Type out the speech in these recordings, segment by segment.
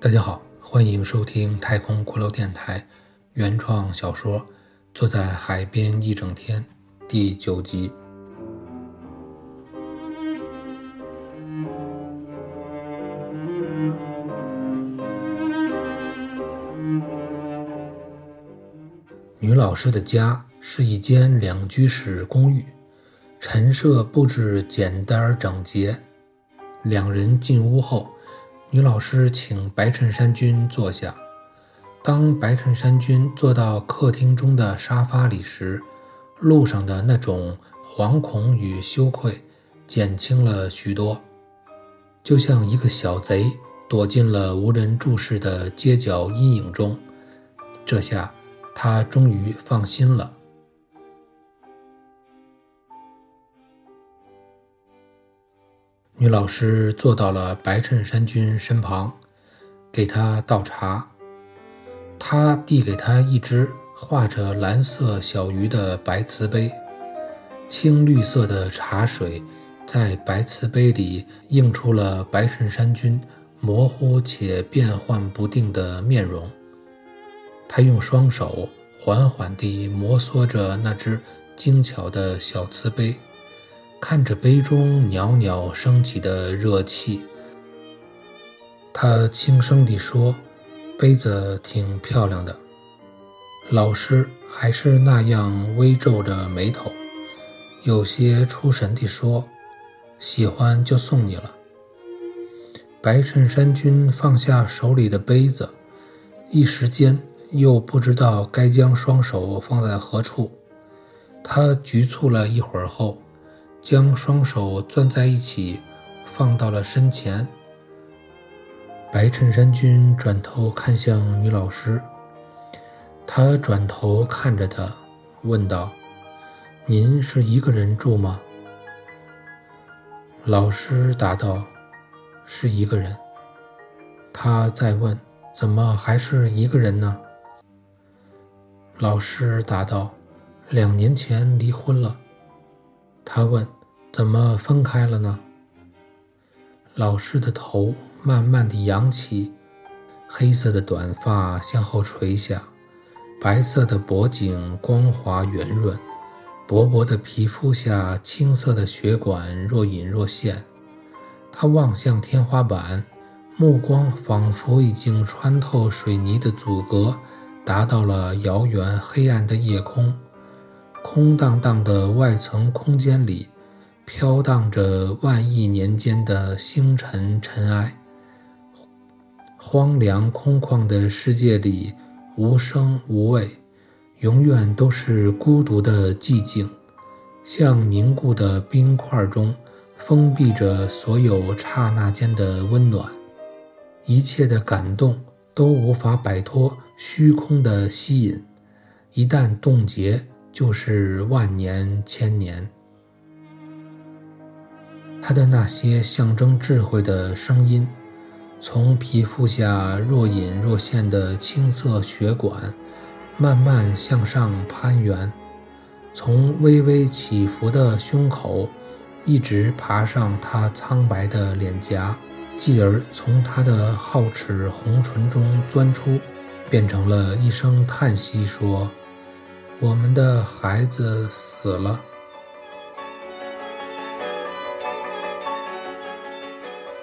大家好，欢迎收听太空骷髅电台原创小说《坐在海边一整天》第九集。女老师的家是一间两居室公寓，陈设布置简单而整洁。两人进屋后。女老师请白衬衫君坐下。当白衬衫君坐到客厅中的沙发里时，路上的那种惶恐与羞愧减轻了许多，就像一个小贼躲进了无人注视的街角阴影中。这下，他终于放心了。女老师坐到了白衬衫君身旁，给他倒茶。他递给他一只画着蓝色小鱼的白瓷杯，青绿色的茶水在白瓷杯里映出了白衬衫君模糊且变幻不定的面容。他用双手缓缓地摩挲着那只精巧的小瓷杯。看着杯中袅袅升起的热气，他轻声地说：“杯子挺漂亮的。”老师还是那样微皱着眉头，有些出神地说：“喜欢就送你了。”白衬衫君放下手里的杯子，一时间又不知道该将双手放在何处。他局促了一会儿后。将双手攥在一起，放到了身前。白衬衫君转头看向女老师，他转头看着她，问道：“您是一个人住吗？”老师答道：“是一个人。”他再问：“怎么还是一个人呢？”老师答道：“两年前离婚了。”他问。怎么分开了呢？老师的头慢慢地扬起，黑色的短发向后垂下，白色的脖颈光滑圆润，薄薄的皮肤下青色的血管若隐若现。他望向天花板，目光仿佛已经穿透水泥的阻隔，达到了遥远黑暗的夜空。空荡荡的外层空间里。飘荡着万亿年间的星辰尘埃，荒凉空旷的世界里无声无味，永远都是孤独的寂静，像凝固的冰块中封闭着所有刹那间的温暖，一切的感动都无法摆脱虚空的吸引，一旦冻结，就是万年千年。他的那些象征智慧的声音，从皮肤下若隐若现的青色血管，慢慢向上攀援，从微微起伏的胸口，一直爬上他苍白的脸颊，继而从他的皓齿红唇中钻出，变成了一声叹息，说：“我们的孩子死了。”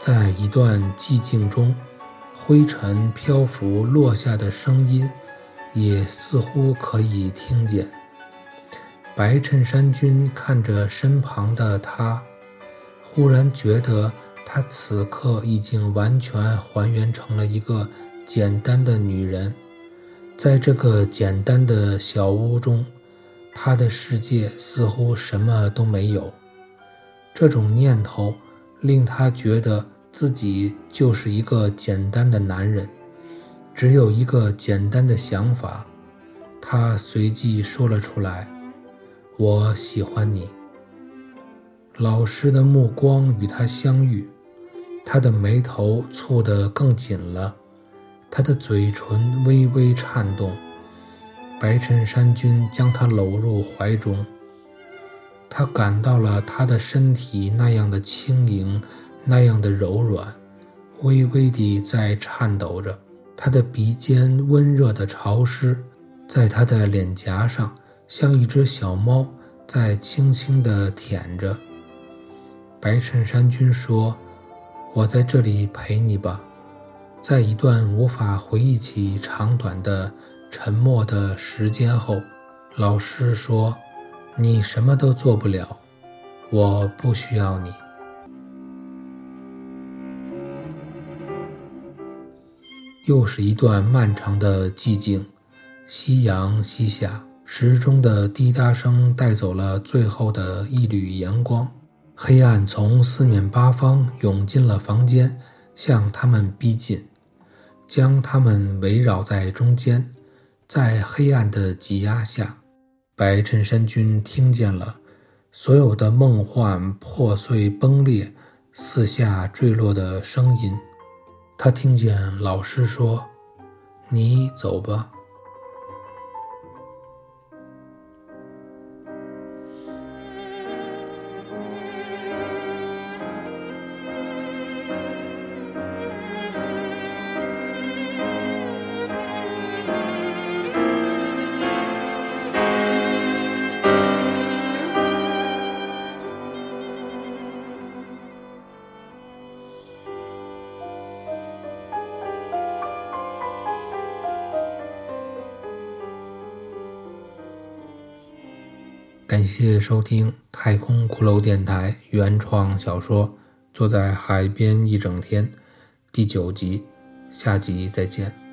在一段寂静中，灰尘漂浮落下的声音，也似乎可以听见。白衬衫君看着身旁的他，忽然觉得她此刻已经完全还原成了一个简单的女人。在这个简单的小屋中，她的世界似乎什么都没有。这种念头令他觉得。自己就是一个简单的男人，只有一个简单的想法。他随即说了出来：“我喜欢你。”老师的目光与他相遇，他的眉头蹙得更紧了，他的嘴唇微微颤动。白衬衫君将他搂入怀中，他感到了他的身体那样的轻盈。那样的柔软，微微地在颤抖着，他的鼻尖温热的潮湿，在他的脸颊上像一只小猫在轻轻地舔着。白衬衫君说：“我在这里陪你吧。”在一段无法回忆起长短的沉默的时间后，老师说：“你什么都做不了，我不需要你。”又是一段漫长的寂静，夕阳西下，时钟的滴答声带走了最后的一缕阳光，黑暗从四面八方涌进了房间，向他们逼近。将他们围绕在中间，在黑暗的挤压下，白衬衫君听见了所有的梦幻破碎崩裂、四下坠落的声音。他听见老师说：“你走吧。”感谢收听《太空骷髅电台》原创小说《坐在海边一整天》第九集，下集再见。